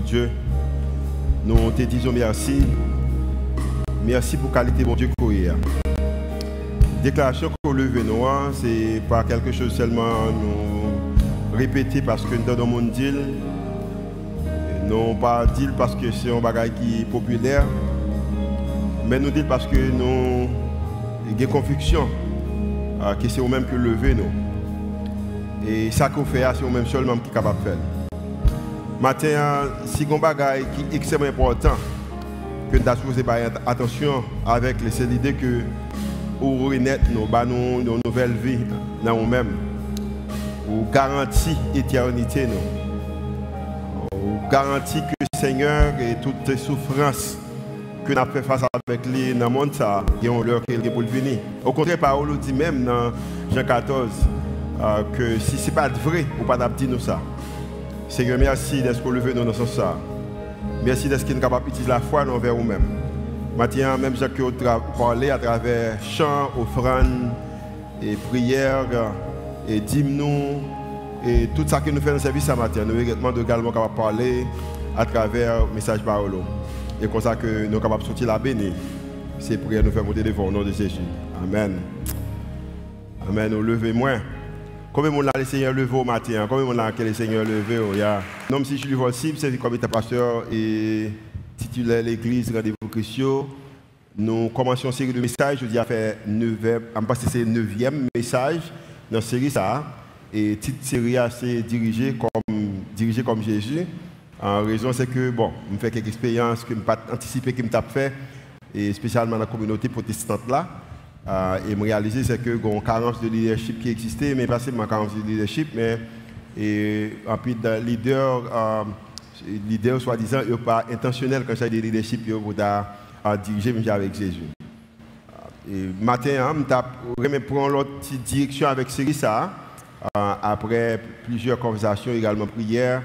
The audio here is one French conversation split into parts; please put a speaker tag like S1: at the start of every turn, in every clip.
S1: Dieu, nous te disons merci. Merci pour la qualité, mon Dieu, qu'on Déclaration qu'on lève nous, c'est pas quelque chose seulement nous répéter parce que nous dans le monde dit, non pas dire parce que c'est un bagage qui est populaire, mais nous dire parce que nous avons conviction euh, que c'est nous-mêmes qui lever nous. Et ça qu'on fait, c'est nous-mêmes seulement qui est capable de faire. Maintenant, si un bagage qui est extrêmement important, que nous faire attention avec les l'idée que pour renaître nos, nous, nos nouvelles vies dans nous-mêmes, pour garantir l'éternité, pour garantir que le Seigneur et toutes les souffrances que nous avons fait face avec lui dans le monde, ça, ils ont l'heure qu'il pour venir. Au contraire, Paul dit même dans Jean 14 euh, que si ce n'est pas vrai, on ne pas dire nous ça. Seigneur, merci d'être levé dans ce sens. Merci d'être capable d'utiliser la foi envers nous-mêmes. Maintenant, même Jacques a parlé à travers chants, offrandes et prières et d'hymnes et tout ça que nous faisons dans le service ce matin. Nous sommes également capables de parler à travers le message parole. Et comme ça que nous sommes capables de sortir la bénie. C'est prière nous faire monter devant au nom de Jésus. Amen. Amen. Nous levez moins. Combien de monde le Seigneur levé au matin Combien de monde le Seigneur levé Non, si je suis possible, c'est comme état pasteur et titulaire l'église Rendez-vous Christian. Nous commençons une série de messages. Je dis à faire 9 c'est le 9 message dans la série. Ça, et cette série c'est dirigé comme, dirigé comme Jésus. En raison, c'est que, bon, je fais quelques expériences que je n'ai pas anticipé que je fait, et spécialement dans la communauté protestante là. Euh, et me réaliser c'est que a une carence de leadership qui existait, mais pas seulement carence de leadership, mais et, en plus de leader, euh, leader soi-disant, il pas intentionnel quand il de leadership pour diriger avec Jésus. Et matin, je vais prendre l'autre direction avec Cyrissa, euh, après plusieurs conversations, également prières,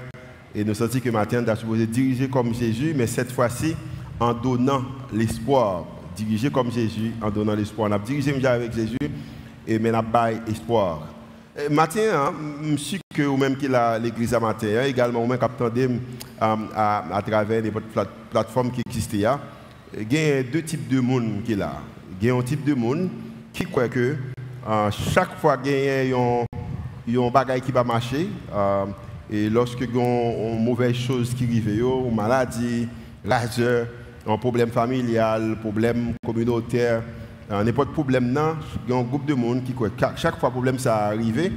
S1: et nous sentons que matin, nous supposé diriger comme Jésus, mais cette fois-ci en donnant l'espoir diriger comme Jésus en donnant l'espoir. On a dirigé avec Jésus et mais on a espoir. Matin, hein, je suis que même qui l'église à matin, hein, également ou même capté à, à, travers les plateformes qui existent. Hein. Il y a deux types de monde qui là. Il y a un type de monde qui croit que chaque fois qu'il y a un bagage qui va marcher, et lorsque il y a une mauvaise chose qui arrive, une maladie, l'argent, un problème familial, problème communautaire, n'importe problème, il y a un groupe de monde qui croit chaque fois que problème ça arrive, et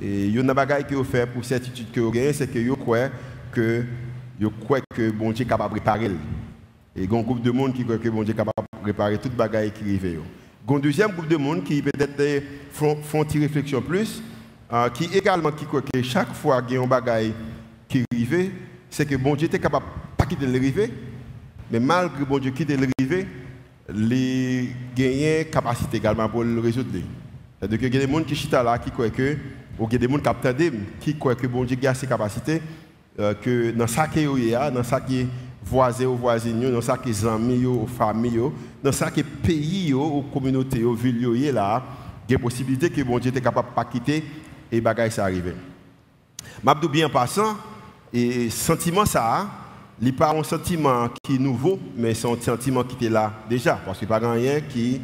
S1: il y a une chose qui fait pour certitude que vous c'est que vous croyez que vous que bon Dieu est capable de préparer. Et il y a un groupe de monde qui croit que bon Dieu est capable de préparer toute bagaille qui arrive. Il y a un deuxième groupe de monde qui peut-être font, une réflexion plus, euh, qui également qui croit que chaque fois qu'il y a un bagaille qui arrive, c'est que bon Dieu est capable de pas quitter mais malgré bon Dieu qui est arrivé, les gagnent capacité également pour le résoudre. C'est-à-dire qu'il y a des gens qui sont là qui croient que, ou il y a des gens qui attendent, qui croient que bon Dieu a ces capacités, euh, que dans ce qui est, dans ce qui est voisin ou voisine, dans ce qui est amis ou famille, dans ce qui est pays ou communauté ou ville, il y a possibilité que bon Dieu est capable de pas quitter et bagaille ça arrive. M'abdou bien passant, et sentiment ça, il n'est pas un sentiment qui est nouveau, mais c'est un sentiment qui était là déjà. Parce qu'il n'y a pas rien qui est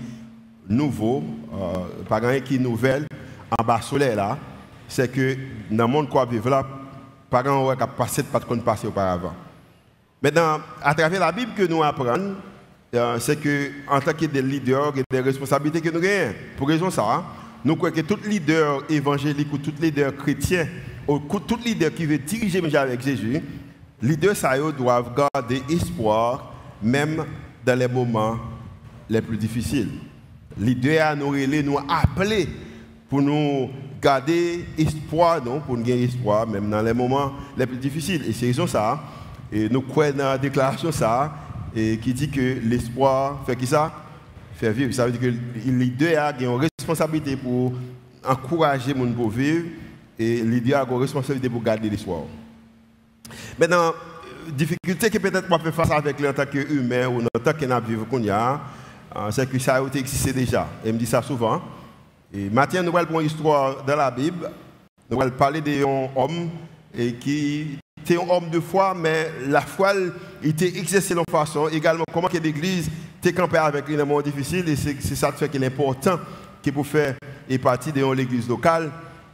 S1: nouveau, euh, pas rien qui est nouvelle en bas soleil là. C'est que dans le monde qu'on vit là, pas rien qui a passé pas qu'on passé auparavant. Maintenant, à travers la Bible que nous apprenons, euh, c'est que en tant que des leaders, a des responsabilités que nous avons. Pour raison ça, nous croyons que tout leader évangélique ou tout leader chrétien, ou tout leader qui veut diriger avec Jésus, les deux doivent garder espoir même dans les moments les plus difficiles. Les deux à nous nous appeler pour nous garder espoir, non, pour nous gagner espoir même dans les moments les plus difficiles. Et c'est raison ça. Et nous croyons dans la déclaration ça, et qui dit que l'espoir fait qui ça? Fait vivre. Ça veut dire que les deux ont une responsabilité pour encourager mon pour vivre et les deux ont une responsabilité pour garder l'espoir. Maintenant, euh, difficulté que peut-être moi faire face avec lui en tant qu'humain ou en tant que vivre qu'on a, euh, c'est que ça a existé déjà. Et me dit ça souvent. Et maintenant, nous allons une histoire dans la Bible. Nous allons parler d'un homme et qui était un homme de foi, mais la foi, était exercé de façon. Également, comment que l'Église était campée avec lui dans moment difficile. Et c'est ça qui fait qu'il est important qu'il pour faire partie de l'Église locale.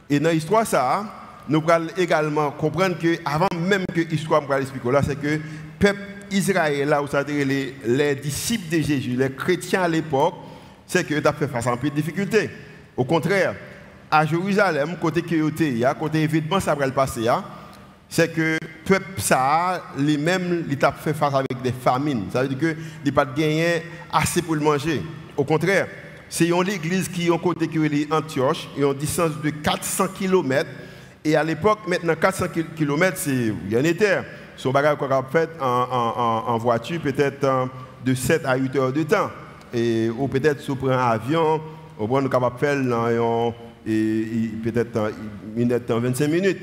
S1: Et dans l'histoire, ça, nous pouvons également comprendre que avant même que l'histoire me expliquer là, c'est que le peuple Israël, là où ça les, les disciples de Jésus, les chrétiens à l'époque, c'est que ont fait face à un peu de difficultés. Au contraire, à Jérusalem, côté qui côté événement ça va le passer, c'est que le peuple ça, les mêmes, il a fait face avec des famines. Ça veut dire que il pas gagné assez pour le manger. Au contraire, c'est une église qui est côté qui est Antioche, et une distance de 400 km. Et à l'époque, maintenant 400 km, c'est un été. Son bagage qu'on fait en, en, voiture, peut-être euh, de 7 à 8 heures de temps. Ou peut-être si on prend un avion, on peut capable de faire peut-être 25 minutes.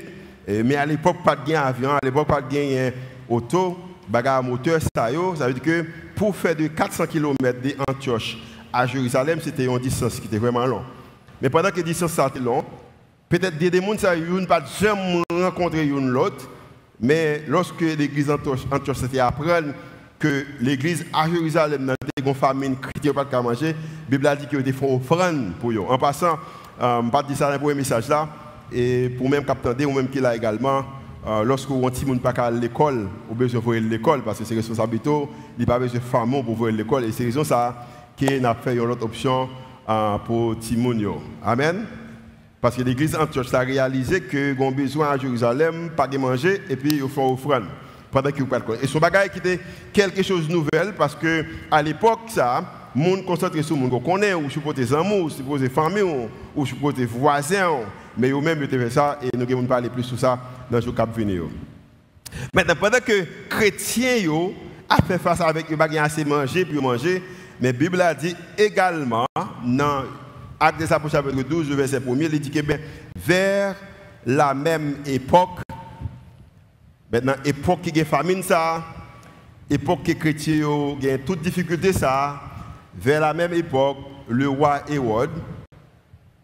S1: mais à l'époque, pas de avion, à l'époque, pas de auto, bagarre moteur, ça, ça veut dire que pour faire de 400 km d'Antioche à Jérusalem, c'était une distance qui était vraiment longue. Mais pendant que la distance était longue, peut-être des gens ne pas jamais rencontré l'autre, mais lorsque l'église Antioche s'était apprendre que l'église à Jérusalem n'a pas une famine chrétienne pas de manger, la Bible a dit qu'ils ont fait offrande pour eux. En passant, euh, je pas dire ça dans le message là, et pour même capter ou même qui là également, euh, lorsque on petit monde pas à l'école, on besoin de l'école parce que c'est responsabilité, il pas besoin de femmes pour voir l'école et c'est raison ça qu'on a fait une autre option euh, pour Timonio. Amen. Parce que l'église Antioche a réalisé que ont besoin à Jérusalem, pas de manger, et puis ils font offrande pendant qu'ils pas Et son bagage qui était quelque chose de nouvel parce que à l'époque, ça, monde concentré sur le monde qu'on connaît, ou sur tes amours, ou sur tes familles, ou sur tes voisins. Mais eux-mêmes, ils fait ça et nous allons parler plus sur ça dans le qui venir. Maintenant, pendant que les chrétiens ont fait face avec eux, ils assez manger, puis manger, mais la Bible a dit également, dans Acte des Apôtres chapitre 12, verset 1 il dit que ben, vers la même époque, maintenant, époque qui a famine, ça, époque qui chrétien ont toute difficulté, ça, vers la même époque, le roi Hérode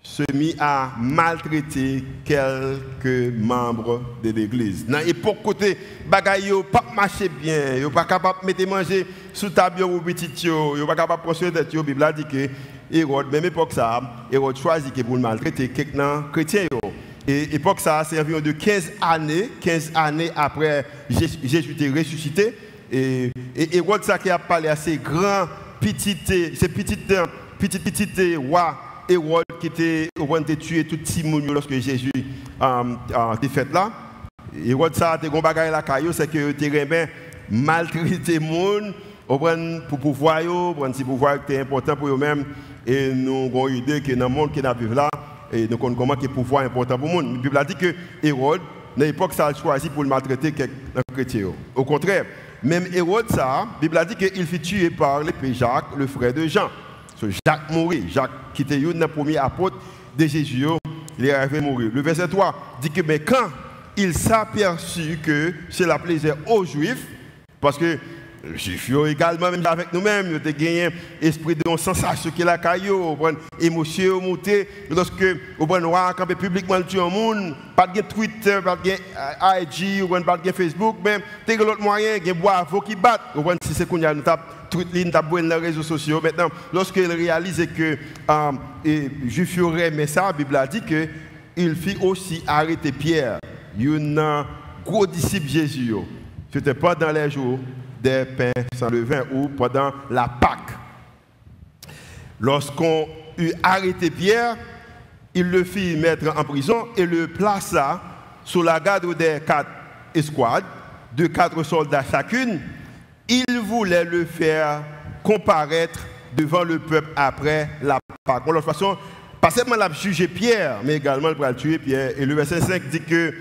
S1: se mit à maltraiter quelques membres de l'église. Dans l'époque côté bagaille pas marché bien, yo pas capable de mettre manger sous table ou petit yo, yo pas capable de construire tête La Bible Hérode même époque ça, Hérode choisit pour maltraiter quelques chrétiens Et l'époque ça, c'est environ de 15 années, 15 années après Jésus était ressuscité. Et, et Hérode ça qui a parlé à ces grands petites ces petites petites petites rois Hérode qui était de tuer tout petit monde lorsque Jésus euh, euh, était fait là. Hérode ça, te gon bagay la caillou, c'est que tu bien maltraiter monde pour pouvoir pour si pouvoir qui important pour eux-mêmes et nous avons une idée que dans le monde qui n'a là et nous connaissons comment que pouvoir est important pour le monde. La Bible a dit que Hérode dans l'époque ça a choisi pour maltraiter quelqu'un chrétien. Au contraire, même Hérode ça, la Bible a dit qu'il fut tué par l'épée Jacques, le frère de Jean. Jacques mourit. Jacques, qui était le premier apôtre de Jésus, il est arrivé mourir. Le verset 3 dit que mais quand il s'aperçut que cela plaisait aux Juifs, parce que Juifs également, même avec nous-mêmes, nous avons gagné esprit de sensation qui est la caillou, émotion montée, lorsque au bon noir, quand publiquement le monde, pas de Twitter, pas de IG, pas de Facebook, mais t'as l'autre moyen, il y a bois qui battent, si c'est qu'on a une tape toutes les les réseaux sociaux. Maintenant, lorsqu'il réalise que euh, Juif mais ça, la Bible a dit qu'il fit aussi arrêter Pierre, un gros disciple Jésus. Ce n'était pas dans les jours des pains sans levain ou pendant la Pâque. Lorsqu'on eut arrêté Pierre, il le fit mettre en prison et le plaça sous la garde des quatre escouades, de quatre soldats chacune, il voulait le faire comparaître devant le peuple après la Pâque. De toute façon, pas seulement la juger Pierre, mais également il va tuer Pierre. Et le verset 5 dit que,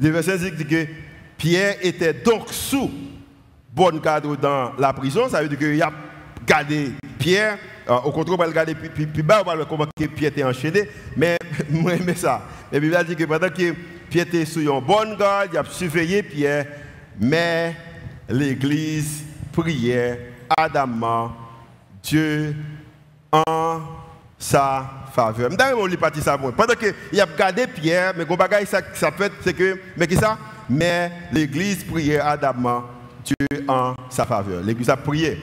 S1: le verset 5 dit que Pierre était donc sous bon cadre dans la prison. Ça veut dire qu'il a gardé Pierre. Euh, au contraire, il a gardé puis, puis, bas, on va comment Pierre était enchaîné. Mais moi, j'aime ça. La Bible dit que pendant que Pierre était sous une bonne garde, il a surveillé Pierre, mais l'Église priait adamant Dieu en sa faveur. D'ailleurs, on lit parti ça. Pendant qu'il a gardé Pierre, mais ça, ça fait, c'est que, mais qui ça? mais l'Église priait ardemment Dieu en sa faveur. L'Église a prié.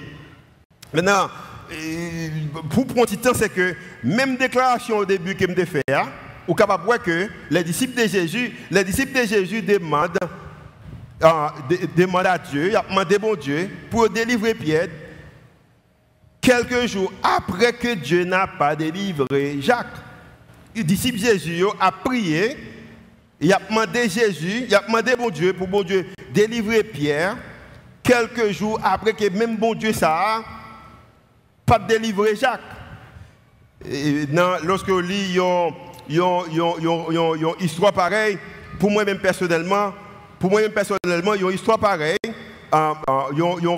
S1: Maintenant, pour prendre un temps, c'est que même déclaration au début que me fait, hein, ou capable voir que les disciples de Jésus, les disciples de Jésus demandent, euh, demandent à Dieu, ils demandé bon Dieu pour délivrer Pierre quelques jours après que Dieu n'a pas délivré Jacques. Les disciples de Jésus a prié, il a demandé Jésus, il a demandé bon Dieu pour bon Dieu délivrer Pierre quelques jours après que même bon Dieu ça pas délivrer Jacques. Et lorsque on lit une histoire pareille, pour moi-même personnellement, pour moi-même personnellement, une histoire pareille, un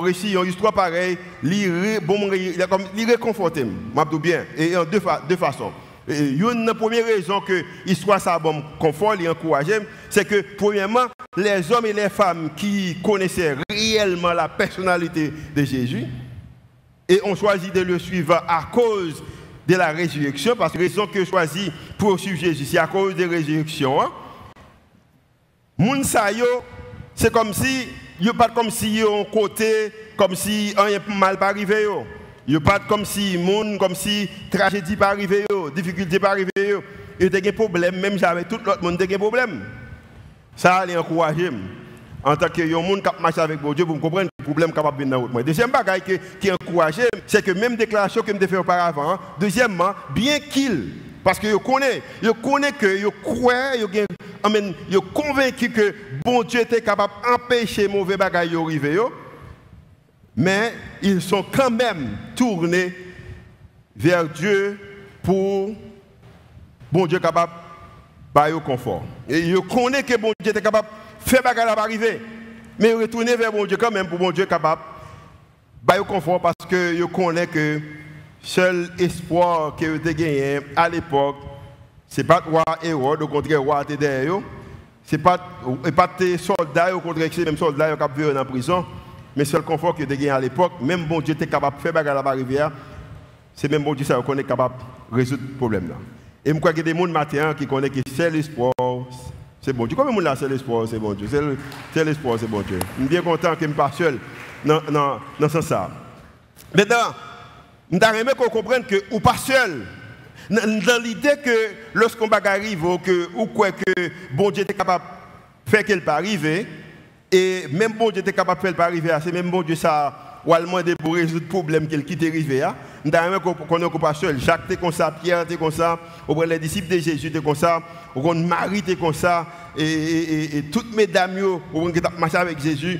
S1: récit, une histoire pareille, il réconforte, je bien, et en deux, deux façons. Une première raison que l'histoire ça bon confort, et encourage, c'est que premièrement, les hommes et les femmes qui connaissaient réellement la personnalité de Jésus, et on choisit de le suivre à cause de la résurrection, parce que la raison que choisi pour suivre Jésus, c'est à cause de la résurrection. Hein? C'est comme si, pas comme si un côté, comme si rien mal pas arrivé. A pas comme si moun, comme si tragédie pas arrivé, difficulté pas arrivé. Il y a des problèmes, même j'avais tout l'autre monde des problèmes. Ça a encouragé en tant que monde qui marche avec Dieu pour comprendre le problème capable de venir Deuxième bagage qui, encourage, c'est que même déclaration que je fait auparavant, deuxièmement, bien qu'il, parce que je connais, je connais que je crois, je suis convaincu que bon Dieu était capable d'empêcher mauvais bagages d'arriver, mais ils sont quand même tournés vers Dieu pour bon Dieu capable de confort. Et je connais que bon Dieu était capable fait bagarre à arriver. Mais retourner vers mon Dieu quand même pour mon Dieu capable. Bah, confort parce que je connais que seul espoir que avez gagné à l'époque, ce n'est pas roi Hérode, au contraire, roi était derrière. Ce n'est pas, pas tes soldats, au contraire, c'est même soldats qui ont en prison. Mais seul confort que avez gagné à l'époque, même bon Dieu était capable de faire bagarre à arriver, c'est même bon Dieu qui est capable de résoudre le problème. Là. Et je crois qu'il y a des gens matin qui connaissent que seul espoir, c'est bon Dieu. Comme monde là, c'est l'espoir, c'est bon Dieu. C'est l'espoir, c'est bon Dieu. Je suis bien content que je ne pas seul dans, ce sens. Maintenant, je voudrais qu'on comprenne que ou pas seul. Dans l'idée que lorsqu'on va arrive, ou, que, ou que bon Dieu est capable de faire qu'elle pas arriver, et même bon Dieu est capable de faire pas arriver, c'est même bon Dieu ça ou allemand pour résoudre le problème qu'il quitte arrivé. Nous avons qu'on n'est pas seul. Jacques était comme ça, Pierre était comme ça, les disciples de Jésus étaient comme ça, Marie était comme ça, et, toutes mes dames qui marché avec Jésus,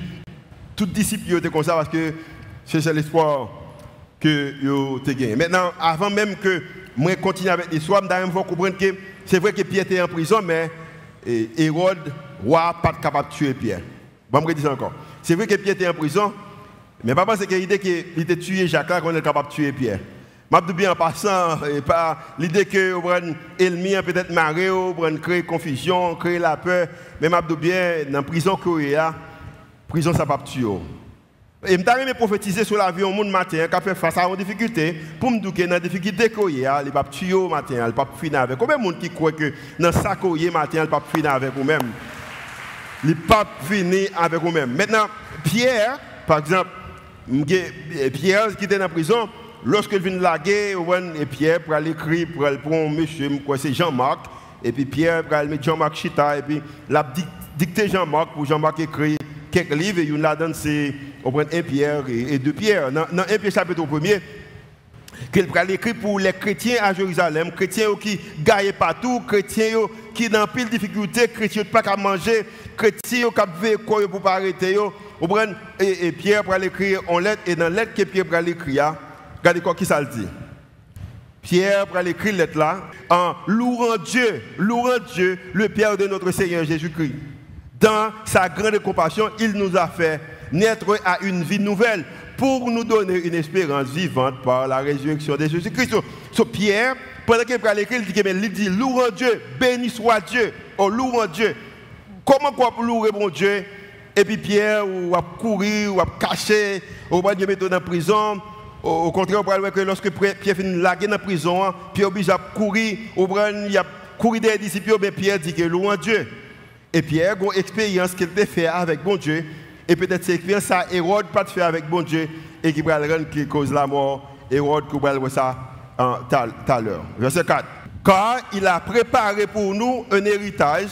S1: toutes les disciples étaient comme ça parce que c'est l'espoir que vous avez gagné. Maintenant, avant même que moi continue avec l'histoire, je dois comprendre que c'est vrai que Pierre était en prison, mais Hérode, roi, pas capable de tuer Pierre. Bon, je dire encore. C'est vrai que Pierre était en prison, mais pas c'est que l'idée qu'il était tué Jacques qu'on est capable de tuer Pierre. Je bien en passant, et pas l'idée que l'ennemi a peut-être marré, créer confusion, créer la peur, mais je bien dans la prison a, prison ça pas tuer. Et je me prophétiser sur la vie au monde matin, qui a fait face à une difficulté, pour me dire que dans la difficulté qu'il y a, il pas tuer au matin, il pas finir avec. Combien de monde qui croit que dans ça qu'il y a matin, il pas finir avec vous-même? Ne pas finir avec vous-même. Maintenant, Pierre, par exemple, Pierre qui était dans la prison, lorsqu'il vient laguer, et Pierre pour aller écrire pour aller prendre monsieur, c'est Jean-Marc, et puis Pierre pour aller mettre Jean-Marc Chita, et puis la dicté Jean-Marc pour Jean-Marc écrire quelques livres, et il a donné c'est un Pierre et, deux Pierre. Dans, 1 Pierre chapitre 1er, qu'il va écrire pour les chrétiens à Jérusalem, chrétiens qui gagnent partout, chrétiens qui dans pile difficulté, chrétiens qui pas qu'à manger, chrétiens qui veulent quoi pour pas arrêter et, et Pierre pour l'écrire en lettre et dans la lettre que Pierre pour l'écrire, regardez quoi qui ça le dit. Pierre pour l'écrire lettre là en louant Dieu, louant Dieu, le Père de notre Seigneur Jésus-Christ. Dans sa grande compassion, il nous a fait naître à une vie nouvelle pour nous donner une espérance vivante par la résurrection de Jésus-Christ. So, Pierre, pendant qu'il prend l'écrit, il dit, il dit, louons Dieu, béni soit Dieu, oh louons Dieu. Comment quoi pour louer mon Dieu? Et puis Pierre, ou a couru, ou a caché, ou va mettre dans la prison. Au contraire, on va que lorsque Pierre finit laguer dans la prison, hein, Pierre oblige à courir, il a couru des disciples, mais Pierre dit que louons Dieu. Et Pierre a une expérience qu'il a fait avec bon Dieu. Et peut-être cette expérience, ça, Hérode pas de faire avec bon Dieu et qui va rendre qui cause la mort. Hérode qui va voir ça tout à l'heure. Verset 4. Car il a préparé pour nous un héritage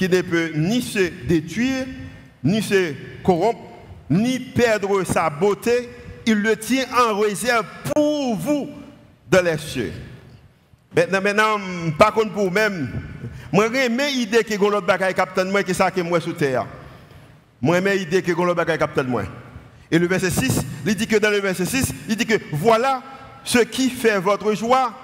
S1: qui ne peut ni se détruire, ni se corrompre, ni perdre sa beauté. Il le tient en réserve pour vous dans les cieux. Maintenant, maintenant, par contre pour vous-même, moi j'aime l'idée que l'autre bagaille capitaine moi que ça que moi sous terre. Moi j'aime l'idée que l'autre bagaille capitaine moi. Et le verset 6, il dit que dans le verset 6, il dit que voilà ce qui fait votre joie.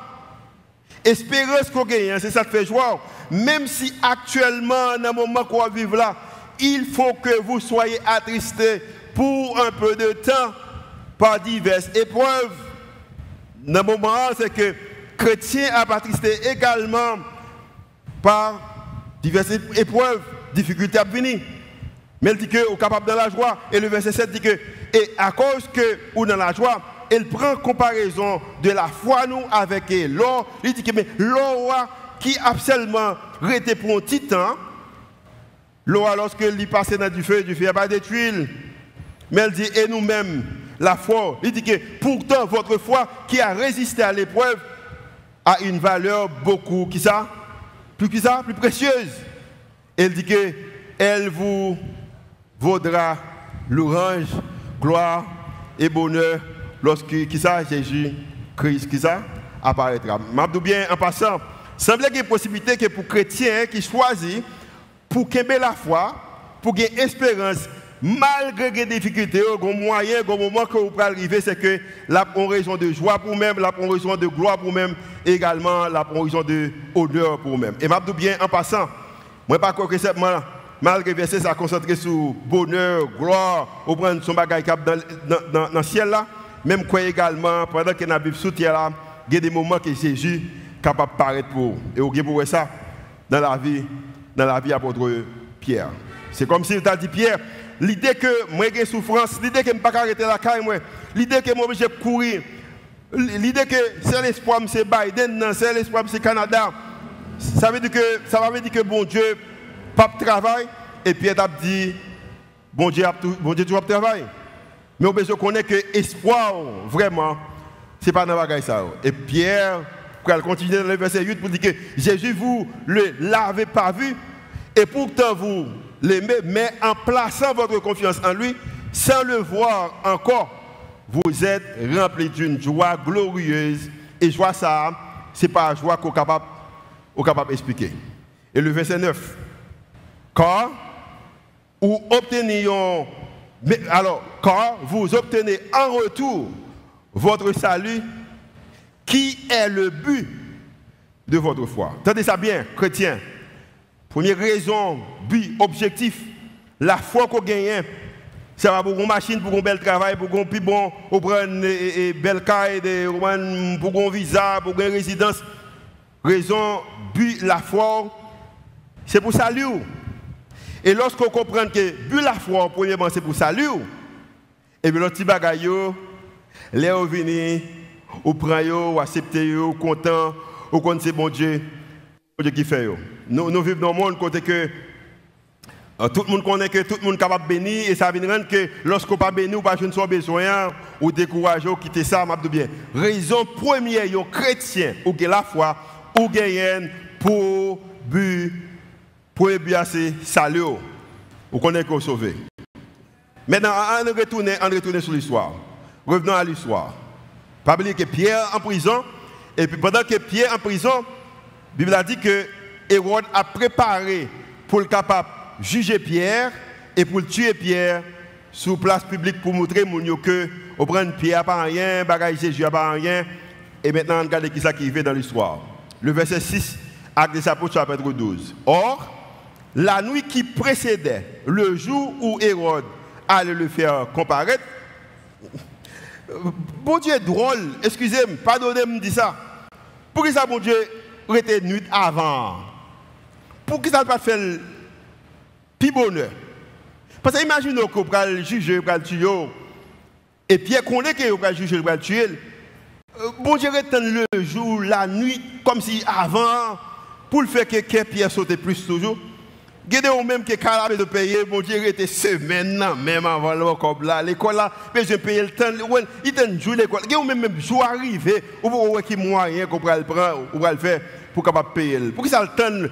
S1: Espérez qu'on gagne, c'est ça qui fait joie. Même si actuellement, dans le moment qu'on vit là, il faut que vous soyez attristés pour un peu de temps par diverses épreuves. Dans le moment, c'est que chrétien a attristé également par diverses épreuves, difficultés à venir. Mais il dit que est capable de la joie. Et le verset 7 dit que, et à cause que dans la joie, elle prend comparaison de la foi nous avec l'or. Il dit que l'or qui a seulement été pour un petit l'or lorsqu'il passait dans du feu, du feu n'a pas détruit. Mais elle dit, et nous-mêmes, la foi, il dit que pourtant votre foi qui a résisté à l'épreuve a une valeur beaucoup, ça? Plus qui ça? Plus précieuse. Elle dit que elle vous vaudra l'orange, gloire et bonheur lorsque Jésus Christ qui ça apparaîtra. M'abdou bien en passant, semble qu'il y a une possibilité que pour chrétiens qui choisissent pour qu'il la foi, pour qu'il espérance malgré les difficultés, le moyen, le moment que vous pouvez arriver, c'est que la raison de joie pour même, la raison de gloire pour même, également la raison de honneur pour même. Et m'abdou bien en passant, moi pas que seulement malgré verset ça concentré sur bonheur, gloire, au prendre son bagage dans, le ciel là, même quoi également, pendant que la Bible terre là, il y a des moments que Jésus est capable de paraître pour. Et vous pouvez ça? Dans la vie, dans la vie apôtre Pierre. C'est comme si tu as dit Pierre, l'idée que moi j'ai souffrance, l'idée que je ne pas arrêter la caille, l'idée que moi j'ai courir, l'idée que c'est l'espoir c'est Biden, c'est l'espoir c'est Canada. Ça veut dire que ça que bon Dieu pas travail et Pierre a dit bon Dieu bon Dieu toujours travail. Mais on besoin connaître que espoir vraiment c'est pas dans la ça. Et Pierre pour continuer dans le verset 8 pour dire que Jésus vous le l'avez pas vu et pourtant vous l'aimez mais en plaçant votre confiance en lui sans le voir encore vous êtes rempli d'une joie glorieuse et joie ça c'est pas joie qu'on capable capable d'expliquer. Et le verset 9 car ou obtenions, alors, car vous obtenez en retour votre salut, qui est le but de votre foi? Tenez ça bien, chrétien. Première raison, but, objectif, la foi qu'on gagne, ça va pour une machine, pour un bel travail, pour un plus bon, pour une belle caille, pour un visa, pour une résidence. Raison, but, la foi, c'est pour salut. Et lorsqu'on comprend que but la foi, premièrement, c'est pour salut, et bien, le petit bagaille, les venus, ou prend, ou accepte, ou content, ou quand c'est bon Dieu, bon Dieu qui fait. Nous, nous vivons dans un monde côté que euh, tout le monde connaît que tout le monde est capable de bénir et ça veut dire que lorsqu'on pas béni ou pas je ne suis besoin ou décourager ou quitter ça, m'a bien. Raison première, un chrétien ou la foi ou gagne pour but pour bien c'est salut. Vous connaissez qu'on sauvé. Maintenant, on retourne, on retourne sur l'histoire. Revenons à l'histoire. Pas oublier que Pierre en prison, et puis pendant que Pierre en prison, la Bible a dit que Hérode a préparé pour le capable juger Pierre et pour le tuer Pierre sur place publique pour montrer que on prend Pierre pas rien, bagage Jésus pas rien. Et maintenant, regardez qui ça qui dans l'histoire. Le verset 6, acte des apôtres chapitre 12. Or, la nuit qui précédait le jour où Hérode allait le faire comparaître, bon Dieu est drôle, excusez-moi, pardonnez-moi de dire ça. Pourquoi ça, bon Dieu, était nuit avant? Pourquoi ça ne pas faire plus bonheur? Parce que imaginez qu'on va le juger, qu'on va le tuer, et Pierre connaît qu'on va le juger, qu'on va le tuer. Euh, bon Dieu retient le jour, la nuit, comme si avant, pour le faire que Pierre saute plus toujours. Gédéon même qui est capable de payer, bon Dieu, était semaine, même avant le là, l'école là, mais je paye le temps, il t'a joué l'école. Gédéon même, même jour arrivé, ou pour qui moyen qu'on pourrait le prendre, le faire pour capable payer. Pour que ça le temps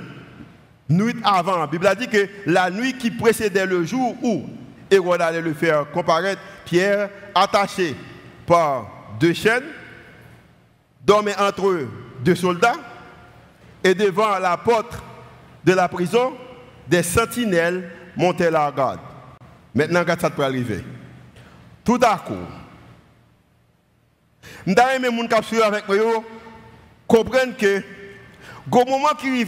S1: nuit avant. La Bible a dit que la nuit qui précédait le jour où Hérode allait le faire comparaître, Pierre, attaché par deux chaînes, dormait entre eux deux soldats, et devant la porte de la prison, des sentinelles montaient la garde. Maintenant, quand ça peut arriver. Tout à coup, je aimé qui avec moi comprennent que au moment qui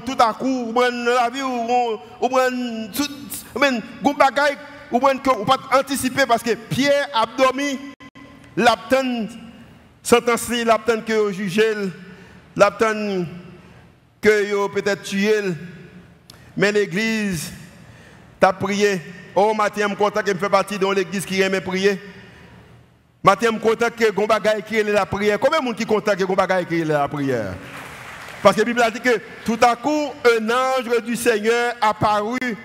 S1: tout à coup, ou la vie, ou bagaille, ou pas anticiper parce que Pierre a dormi, l'abten sentencé, l'abten que jugé, l'abten que peut-être. Mais l'église t'a prié. Oh, Mathieu, je suis content que je fais partie de l'église qui aime prier. Mathieu, je suis content que je qui est la prière. Combien de gens qui sont contents que je qui est la prière? Parce que la Bible a dit que tout à coup, un ange du Seigneur apparut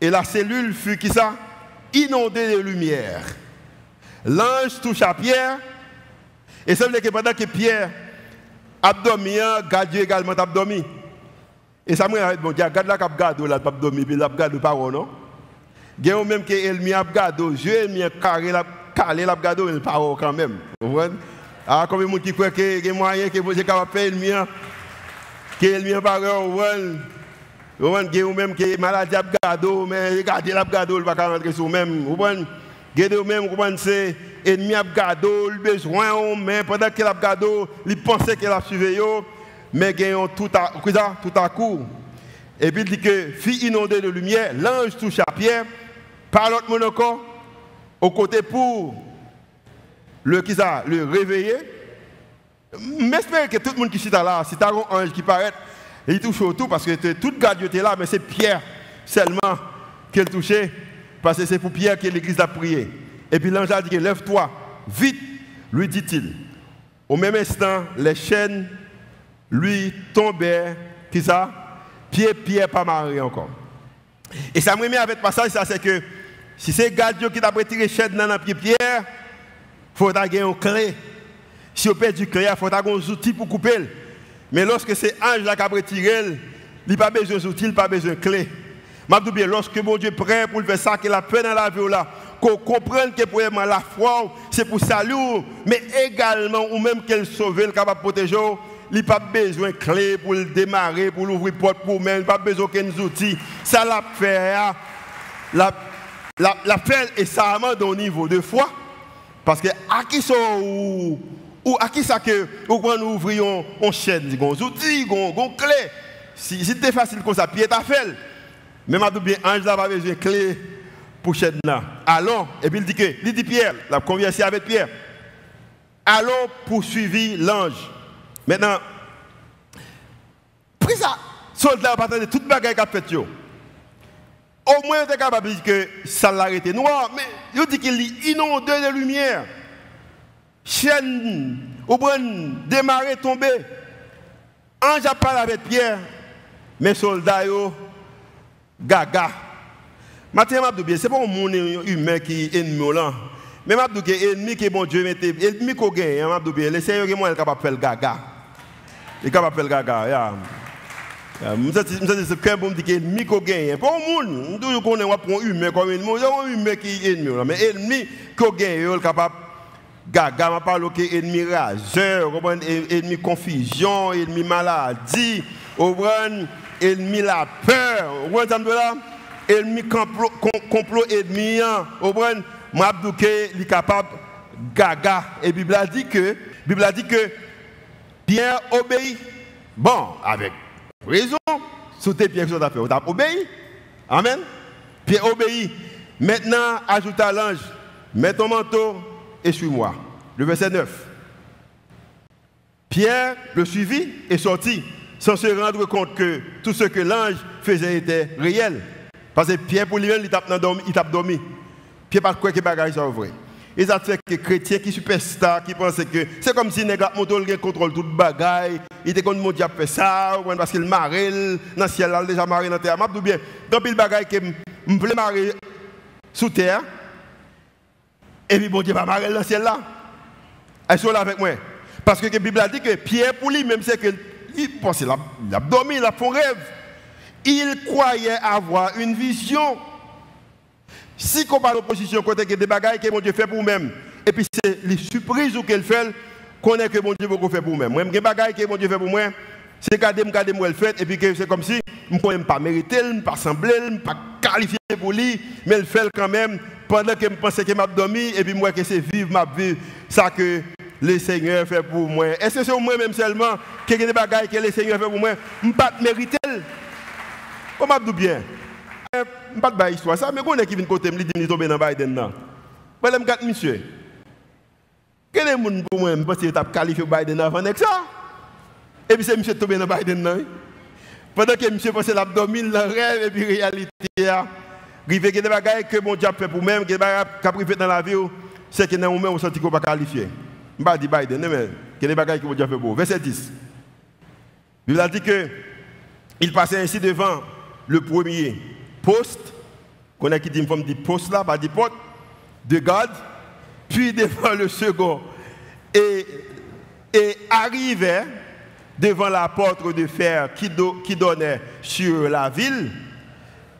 S1: et la cellule fut qui ça? Inondée de lumière. L'ange toucha Pierre et ça veut dire que pendant que Pierre a dormi, Dieu également a dormi. Et ça m'a dit, bon, regarde là qu'il a là, pas dormi, puis il a gardé parole, non? Il y a même que Elmi a gardé, Dieu Elmi a carré, la calé, la gardé, il parole quand même. Vous voyez? Ah, combien de gens qui croient qu'il y a moyen que vous êtes capable de faire Elmi, que Elmi a parole, vous voyez? Il y a même que maladie a gardé, mais regardez la gardé, il va rentrer sur même. Vous voyez? Il y a même, vous voyez, c'est ennemi a gardé, il besoin, mais pendant qu'il a gardé, il pensait qu'il a mais gagnons tout à, tout à coup. Et puis il dit que, fille inondée de lumière, l'ange touche à Pierre, par l'autre mon encore, au côté pour le, le réveiller. J'espère que tout le monde qui est là, as un ange qui paraît, il touche autour parce que tout garde était là, mais c'est Pierre seulement qu'il touchait, parce que c'est pour Pierre que l'église a prié. Et puis l'ange a dit lève-toi, vite, lui dit-il. Au même instant, les chaînes lui tombait, qui ça? Pied, pierre, pas marié encore. Et ça me remet avec le passage, c'est que si c'est Dieu qui t'a retiré chaîne dans le pied pierre, il faut avoir une clé. Si on perd du clé, il faut avoir un outil pour couper. Mais lorsque c'est ange qui a retiré, il n'a pas besoin d'outil, il n'a pas besoin de clé. Je bien, lorsque mon Dieu est prêt pour faire ça, qu'il a peine dans la vie, qu'on comprenne que pour la foi, c'est pour salut, mais également, ou même qu'elle sauve, elle capable de protéger, il n'a pas besoin de clé pour le démarrer, pour l'ouvrir porte pour même, il n'a pas besoin d'aucun outil. Ça l'a fait, hein. la, la, la et ça au niveau de foi. Parce que à qui ou, à qui ça que ou nous ouvrions on chaîne, on outils, on clé. Si, c'était facile comme ça, pied ta fait. Mais ma bien ange n'a pas besoin de clé pour chaîne là. Allons, et puis il dit que, il dit Pierre, la conversé avec Pierre. Allons poursuivre l'ange. Maintenant, pris ça, soldat pas de toute bagaille qu'a fait. Au moins, est capable de dire que ça l'a arrêté noir, mais il dit qu'il est inondé de lumière. Chaîne, au bon, démarrer, tomber. Ange a parlé avec Pierre, mais soldats, yo, gaga. Maintenant, je c'est pas un monde humain qui est ennemi. Mais je dis que l'ennemi que bon Dieu l'ennemi qu'on gagne, je dis le Seigneur est capable de faire gaga. Il est capable de faire le gaga. Je c'est quand bon dit que l'ennemi. Pas un monde, nous connaissons un humain comme ennemi, un humain qui est ennemi. Mais il est capable gaga, parle de ennemi rageur, ennemi confusion, ennemi maladie, ennemi la peur. Complot, moins, Mabdouke est capable gaga. Et Bible a dit que, a dit que Pierre obéit. Bon, avec raison, sous tes pieds, tu as fait, tu obéi. Amen. Pierre obéit. Maintenant, ajoute à l'ange, mets ton manteau et suis-moi. Le verset 9. Pierre le suivit et sortit, sans se rendre compte que tout ce que l'ange faisait était réel. Parce que Pierre, pour lui-même, il tape dormi. Pierre, pas quoi que bagages sont vrai. Et ça fait que les chrétiens qui superstar, qui pensent que c'est comme si les gars contrôlent tout le bagaille, il était comme mon diable fait ça, parce qu'il marre dans le ciel, déjà marré dans la terre. Je bien, dans le bagaille que je voulais marrer sous terre, et puis bon Dieu va marrer dans le ciel là. Est-ce que là avec moi? Parce que la Bible a dit que Pierre, pour lui, même c'est que il pensait, il a dormi, il a fait un rêve. Il croyait avoir une vision. Si on parle d'opposition, que des bagailles que mon Dieu fait pour nous-mêmes, et puis c'est les surprises qu'elle fait, qu'on est que mon Dieu veut faire pour nous-mêmes. Moi, des bagailles que mon Dieu fait pour moi, c'est garder, garder, moi, le fait, et puis c'est comme si je ne pas mériter, je ne pas sembler, je ne pas qualifier pour lui, mais il fait quand même pendant que je pensais que m'a dormi, et puis moi que c'est vivre ma vie, ça que le Seigneur fait pour moi. Est-ce que c'est moi-même seulement qui a des bagailles que le Seigneur fait pour moi? Je ne pas mériter. Comment bien? Pas de histoire ça, mais quand on est qui vient côté me dit tomber dans Biden là. Je regarde monsieur. Quel est le monde pour moi? Que tu as qualifié Biden avant ça Et puis c'est monsieur tombé dans Biden. Pendant que monsieur pensait l'abdomen, le rêve et puis réalité. Il y a des bagailles que mon Dieu fait pour moi, des qu'il a fait dans la vie, c'est que nous on senti qu'on pas qualifié. Je ne dis pas Biden, mais il y a des bagailles que mon Dieu fait pour Verset 10. Il a dit que il passait ainsi devant le premier poste, qu'on a qui dit une dit poste là, pas dit porte, de garde, puis devant le second, et, et arrivait devant la porte de fer qui, qui donnait sur la ville,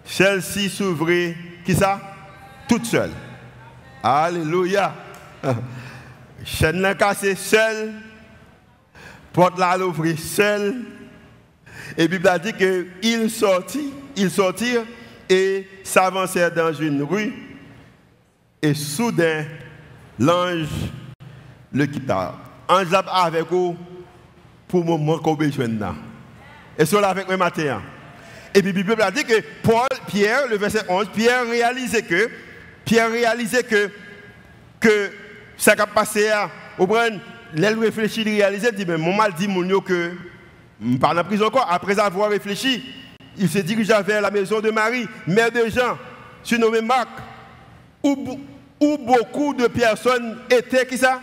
S1: celle-ci s'ouvrait, qui ça? Toute seule. Alléluia. Chaîne la cassée seule, porte là l'ouvrir seule. Et la Bible a dit qu'il sortit, ils sortirent et s'avancèrent dans une rue. Et soudain, l'ange le quitta. Ange avec vous pour le moment qu'on besoin. Et cela avec moi matin. Et puis la Bible a dit que Paul, Pierre, le verset 11, Pierre réalisait que, Pierre réalisait que, que ça a passé à, au il réfléchit, il réalisait, il dit, mais mon mal dit mon que, je parle en prison encore, après avoir réfléchi, il se dirigea vers la maison de Marie, mère de Jean, surnommée Marc, où, où beaucoup de personnes étaient, qui ça?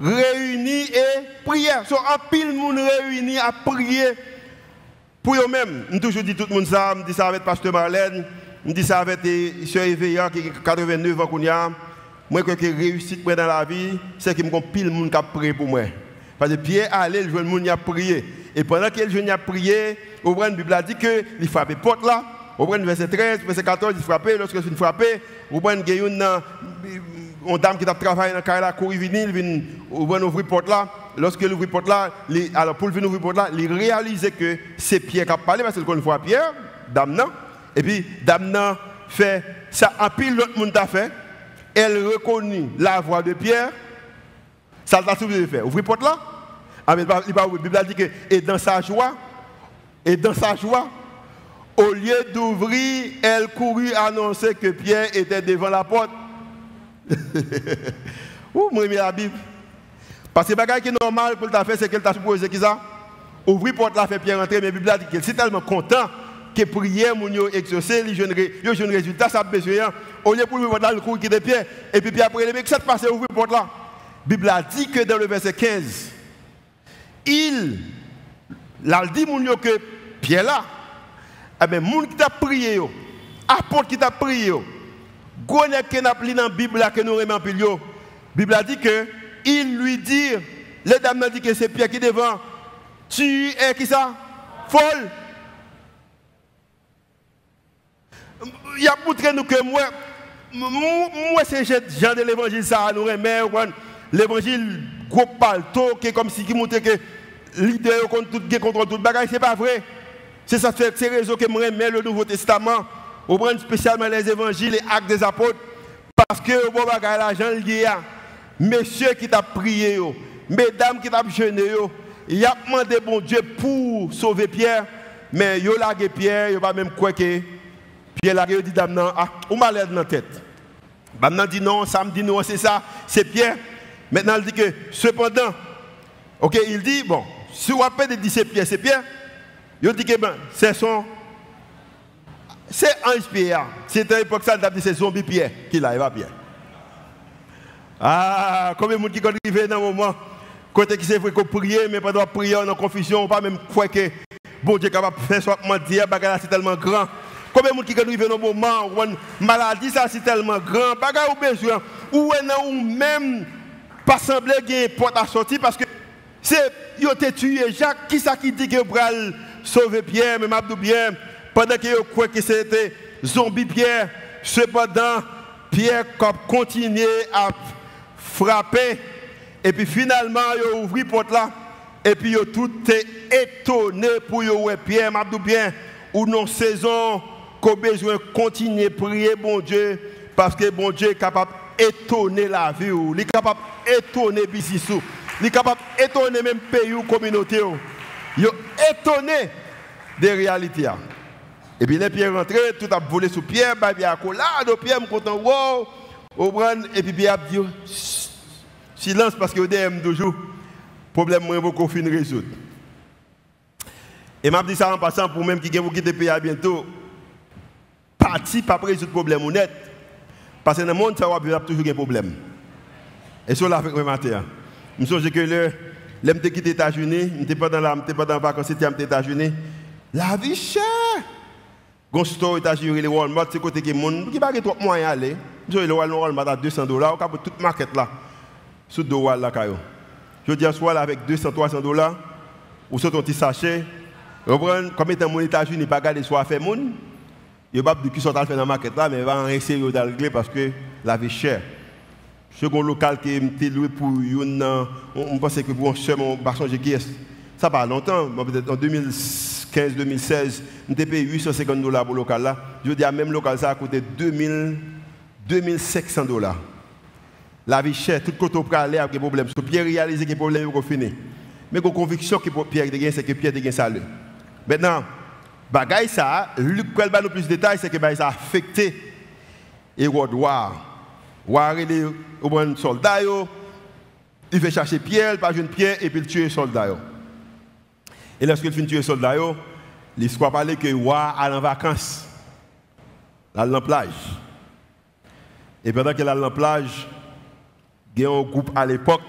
S1: Réunies et prières. Sont en pile monde réunis à prier pour eux-mêmes. Je toujours dit tout le monde ça, je dis ça avec Pasteur Marlène, je dis ça avec Sœur Eveillant qui a 89 ans. Moi, que réussite dans la vie, c'est que je pile monde qui a prié pour moi. Parce que Pierre allait, le monde a prié. Et pendant que le jeune a prié, la Bible a dit qu'il frappait porte là. Au verset 13, verset 14, il frappait. Lorsque il frappait, au il y a une, dame qui a travaillé dans le carré, courir venir, il ouvrir la porte là. Lorsque ouvre la porte là, alors pour venir ouvrir la porte là, il réalisait que c'est Pierre qui a parlé, parce qu'il voit Pierre, dame non. Et puis, dame non fait ça, en pile l'autre monde a fait elle reconnut la voix de Pierre, ça l'a de faire. Ouvrir porte là. La Bible dit que, et dans sa joie, et dans sa joie, au lieu d'ouvrir, elle courut annoncer que Pierre était devant la porte. Ouh, moi, la Bible. Parce que ce qui est normal pour le faire, c'est qu'elle t'a supposé qui ça? Ouvrir porte là, fait Pierre entrer, mais la Bible dit qu'elle est tellement content que prière mon exaucé, il jeune jeune résultat ça besoin au lieu pour dans le cours qui de pied et puis, après le mec ça passe ouvrir porte là. Bible a dit que dans le verset 15 il l'a dit que Pierre là eh ben monde qui t'a prié apôtre qui t'a prié gonne qui n'a dans la Bible là que nous remet en yo Bible a dit que il lui dit les dames dit que c'est Pierre qui devant tu es qui ça? Folle. Il a montré nous que moi, moi c'est Jean de l'évangile, ça nous remet, l'évangile gros palto, qui comme si qui montre que l'idée contre tout, contre tout bagage, c'est pas vrai. C'est ça, c'est ces raisons que je remets le Nouveau Testament, au prend spécialement les évangiles, les actes des apôtres, parce que bon bagage là, Jean le messieurs qui t'a prié, mesdames qui t'a jeûné, il a demandé bon Dieu pour sauver Pierre, mais il a Pierre, il pas même quoi que Pierre l'a dit dame ah, on m'a l'air dans la tête. Dame dit non, ça me dit non, c'est ça, c'est Pierre. Maintenant, il dit que cependant, ok, il dit, bon, si on appelle dit c'est Pierre, c'est Pierre, il dit que ben, c'est son. C'est Ange Pierre. C'était à l'époque ça, dit c'est zombie Pierre qui là, il va Pierre. Ah, combien de monde qui arrivé dans le moment Côté qui c'est vrai qu'on prie, mais pendant prier, on est en confusion, on pas même croire que bon Dieu est capable de faire soit mentir, c'est tellement grand. Combien de gens qui arrivent dans un moment où une maladie, ça c'est tellement grand, bagarre ou besoin, ou même pas sembler qu'il y ait une porte à sortir parce que c'est, yo te tué Jacques, qui ça qui dit que bral sauver Pierre, mais m'abdou bien, pendant que yo croit que c'était zombie Pierre, cependant, Pierre continué à frapper, et puis finalement, ouvert la porte là, et puis il tout étonné pour yo Pierre, m'abdou bien, ou non saison, qu'on besoin continuer à prier bon Dieu, parce que bon Dieu est capable d'étonner la vie, il est capable d'étonner il est capable d'étonner même pays ou communauté. Il est étonné des réalités. Et puis les pierres rentrent, tout a volé sous Pierre, bah bien là, Pierre me content, wow, et puis Pierre dit silence parce que vous toujours problème moi beaucoup fin résoudre. Et m'a dit ça en passant pour même qui vous quitter le pays bientôt. Parti pas résoudre problème honnête. Parce que dans le monde, ça va toujours des problèmes. Et là, avec moi matin. Je me souviens que le, je suis quitté les États-Unis, je pas dans la, pas dans les vacances, j'étais aux États-Unis. La vie chère. Gon store États-Unis, les Walmart, c'est côté qui monde qui pas trop moyen aller. Je le Walmart à 200 dollars, on peut toute market là. Sous deux wall là caillou. Je dis soit là avec 200 300 dollars ou sur ton petit sachet. Reprendre comme étant mon États-Unis pas garder soit fait monde. Il pas de qui sont faire dans la market là mais va en essayer d'aller parce que la vie chère. Second local qui est loué pour une on pense que pour un seul on va changer qui est. Ça pas longtemps, peut-être en 2006 2015 2016 nous avons payé 850 dollars pour le local là. Je dis, même local, ça a coûté 2000, 2500 dollars. La vie chère, tout côté pour aller avec des problèmes. So, Pierre réalise que les problèmes sont finis. Mais la conviction que Pierre a c'est que Pierre a ça. Maintenant, bagaille ça, Luc nous plus de c'est que ça a affecté Hérode War. War est un soldat, il fait chercher Pierre, pas jeune Pierre, et puis il tue le soldat. Et lorsqu'il finit tuer les soldats, l'histoire parlait que Wa allait en vacances, dans la plage. Et pendant qu'il allait en plage, il y a un groupe à l'époque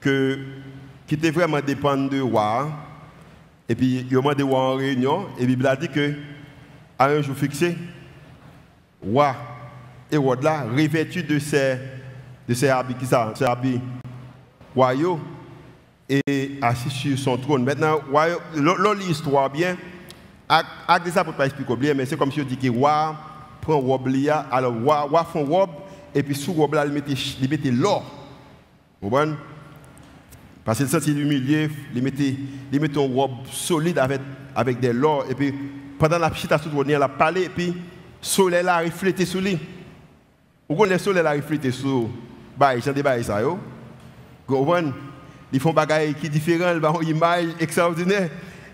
S1: qui était vraiment dépendant de Wa. Et puis, il a demandé Wa en réunion. Et puis, il a dit que, à un jour fixé, Wa et là, revêtus de ses, de ses habits, qui ça, ses habits royaux, et assis sur son trône. Maintenant, l'histoire bien, ça pour ne pas expliquer bien, mais c'est comme si on dit que roi prend robe alors roi, font robe, et puis sous robe là, il mettait, l'or. Vous comprenez? Parce qu'il sentit humilié, il mettait, il une robe solide avec, avec des l'or, et puis pendant la petite sous trône, il a parlé, et puis le soleil a reflété sur lui. Vous comprenez, le soleil a reflété sur, bah, j'en ai ça, ils font choses qui sont différentes, ils ont une image extraordinaire.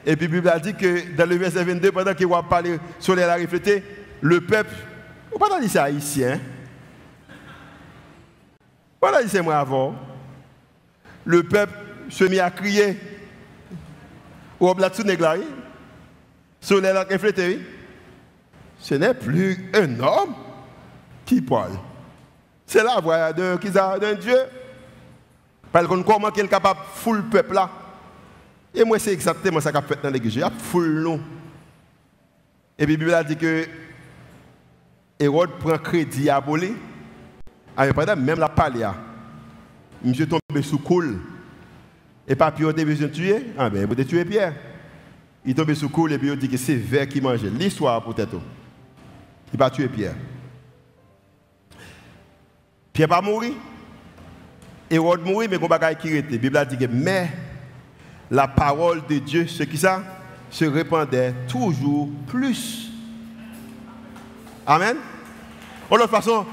S1: Et puis Bible a dit que dans le verset 22, pendant qu'il va parler sur les refléter, le peuple, on pas dire ça haïtien. Voilà, c'est moi avant. Le peuple se mit à crier. Ou la néglaire. Sur les refléter. Ce n'est plus un homme qui parle. C'est la voix d'un Dieu. Parce qu'on comment qu'il est capable de fouler le peuple là. Et moi, c'est exactement ça qu'a fait dans l'église. Il a foule nous. Et puis la Bible a dit que Hérode prend crédit à. Ah, même la palia. Monsieur tombé sous coule. Et papier a besoin de tuer? Ah ben, il tuer Pierre. Il tombe sous coule et puis il dit que c'est vers qui mangeait. L'histoire peut-être. Il va tuer Pierre. Pierre va mourir. Hérode mourit, mais qu'on va qui était. La Bible a dit que, mais la parole de Dieu, ce qui ça, se répandait toujours plus. Amen. De toute façon,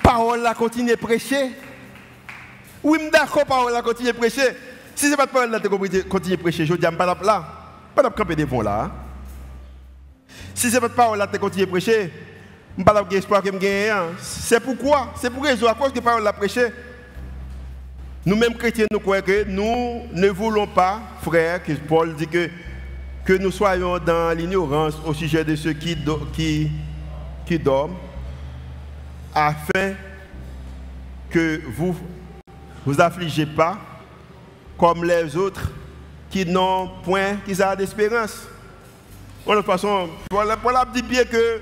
S1: parole la continue à prêcher. Oui, je d'accord, parole la continue à prêcher. Si ce n'est pas de parole la continue à prêcher, je dis, pas là. Pas de camper des fonds là. Si ce n'est pas de parole la continue à prêcher, je ne pas espoir que je gagne. C'est pourquoi C'est pour raison à cause que parole la prêcher. Nous-mêmes chrétiens, nous croyons que nous ne voulons pas, frère, que Paul dit que, que nous soyons dans l'ignorance au sujet de ceux qui, qui, qui dorment, afin que vous vous affligez pas comme les autres qui n'ont point, qui ont d'espérance. De toute façon, voilà, voilà dit bien que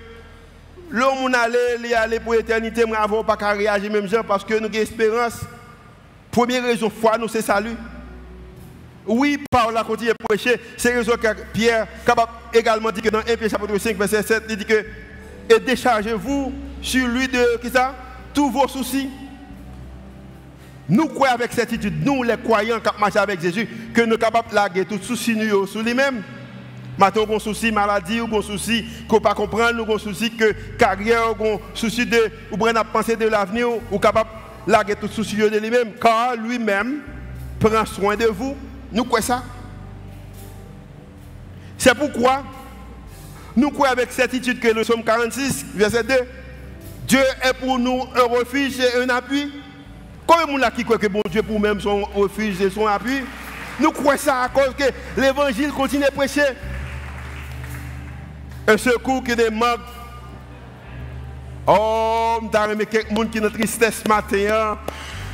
S1: l'homme allait, il aller pour l'éternité, mais avant pas qu'à réagir même gens parce que nous avons espérance. Première raison, foi, nous c'est salut. Oui, par là, continue à prêcher. C'est raison que Pierre capable également dit que dans 1 Pierre chapitre 5, verset 7, il dit que et déchargez-vous sur lui de qui ça, tous vos soucis. Nous croyons avec certitude, nous les croyants qui marchent avec Jésus, que nous sommes capables de laguer tout souci sur lui-même. Maintenant, on souci maladie, on souci qu'on ne pas comprendre, on souci que carrière, on souci de, ou on penser de l'avenir, ou capable de laguer tout souci de lui-même, car lui-même prend soin de vous. Nous croyons ça. C'est pourquoi nous croyons avec certitude que nous sommes 46, verset 2. Dieu est pour nous un refuge et un appui. Combien de gens qui croient que bon Dieu pour nous-mêmes son refuge et son appui Nous croyons ça à cause que l'évangile continue à prêcher. Un secours qui manque. Oh, je suis quelqu'un qui est dans tristesse matin.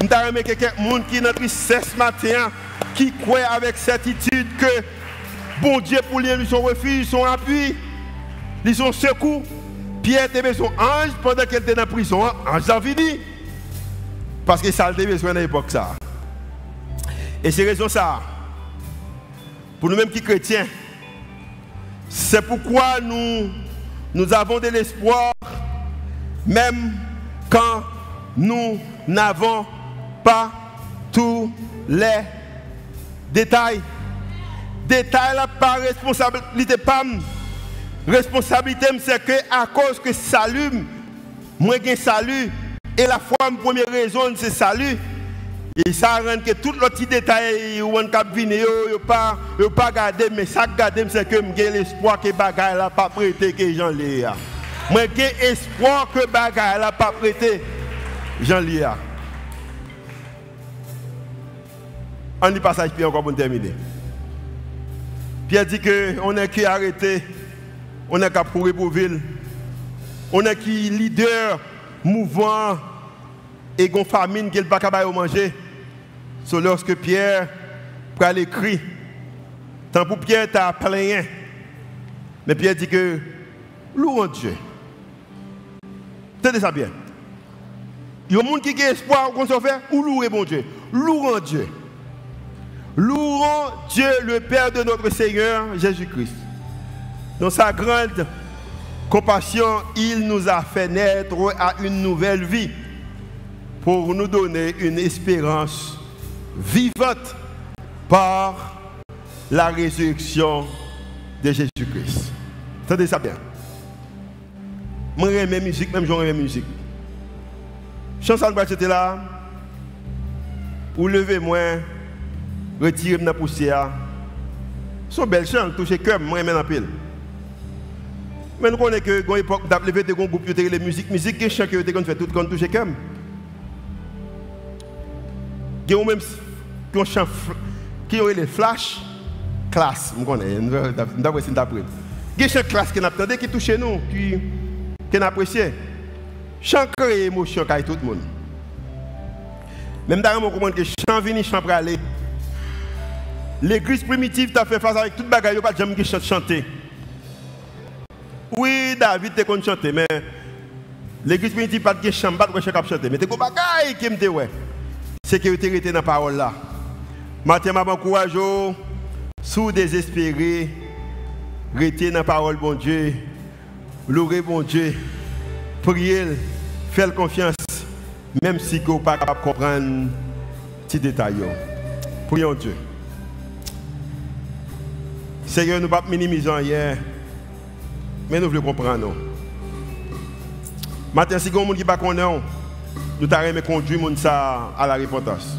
S1: Je suis quelqu'un qui est dans tristesse matin qui croit avec certitude que bon Dieu pour lui, son refuge, son appui, ils son secours. Pierre était son ange pendant qu'elle était en prison. Ange a fini. Parce que ça a besoin à l'époque ça. Et c'est raison ça. Pour nous-mêmes qui chrétiens, c'est pourquoi nous, avons de l'espoir, même quand nous n'avons pas tous les Détail. Détail là, pas responsabilité pas. Responsabilité, c'est que à cause que salut, moi j'ai salut. Et la foi, première raison, c'est salut. Et ça rend que tout le petit détail, on cap venir, yo pas yo pas garder mais ça garder c'est que j'ai l'espoir que bagaille là pas prêté que Jean Léa. Moi j'ai espoir que bagaille là pas prêté Jean Léa. On lit passage Pierre encore pour terminer. Pierre dit que on est qui arrêté, on est qu'à pour ville, on est qui leader mouvant et une famine qui n'est pas capable de manger. C'est lorsque Pierre prend l'écrit, tant pour Pierre, tu as plein. Mais Pierre dit que louons Dieu. Tenez ça bien. Il y a des gens qui ont espoir qu'on se fait ou louer bon Dieu. Louons Dieu. Louons Dieu, le Père de notre Seigneur Jésus-Christ. Dans sa grande compassion, il nous a fait naître à une nouvelle vie pour nous donner une espérance vivante par la résurrection de Jésus-Christ. Entendez ça bien. Moi, j'aime la musique, même j'aime la musique. Chanson de là, ou levez-moi retirer la poussière. Son bel chant, toucher cœur, moi même en pile. Mais nous connaissons que dans l'époque d'appeler des groupes qui ont les musiques, musique, qui chant qui ont fait tout quand toucher cœur. Même qui ont chant qui les flash classe, je connais, si d'après. Il a classe qui qui nous, qui qui. Chant crée émotion tout le monde. Même d'ailleurs, on comprend que chant vient, chant. L'église primitive t'a fait face avec toute bagaille, pas jamais chanter. Oui, David te qu'on chanter, mais l'église primitive pas de pas de chanter. Mais t'es quoi bagaille qui me ouais. C'est que tu été dans parole là. Matin, maman, courage, sous désespéré, rester dans la parole, bon Dieu, louer, bon Dieu, prier, faire confiance, même si vous n'êtes pas capable comprendre petits détails. Prions Dieu. Seigneur, nous ne pas minimiser hier, mais nous voulons comprendre. Maintenant, si vous ne connaissent nous t'avons conduit ça à la repentance.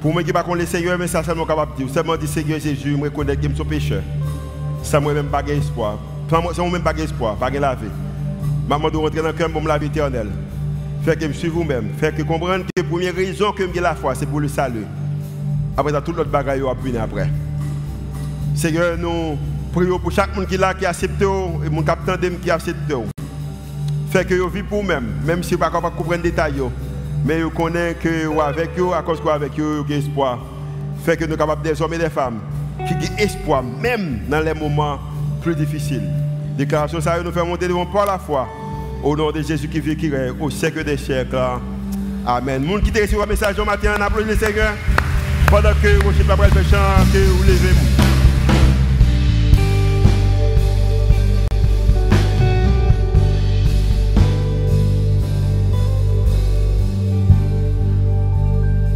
S1: Pour moi qui ne pas Seigneur, mais ça, seulement capable de dire. Seulement dire Seigneur Jésus, je reconnais que je suis pécheur. Ça, moi même pas d'espoir. Ça, moi même pas d'espoir, pas de la vie. Maman doit rentrer dans le cœur pour me laver éternel. Fait que je suis vous-même. Fait que comprendre que la première raison que j'ai la foi, c'est pour le salut. Après, tout l'autre bagaille venir après. Seigneur, nous prions pour chaque monde qui est là, qui accepte, et mon capitaine qui accepte. Fait que vous vivez pour vous-même, même si vous ne pouvez pas comprendre les détails. Mais vous connaissez que avec vous, à cause de avec vous, vous avez espoir. fait que nous sommes capables des hommes et des femmes qui ont espoir, même dans les moments plus difficiles. Déclaration, ça nous fait monter devant par la foi. Au nom de Jésus qui vit, qui règne au siècle des siècles. Amen. Monde qui te reçu un message au matin, on applaudit le Seigneur. Pendant que vous êtes pas prêt de chanter, vous levez-vous.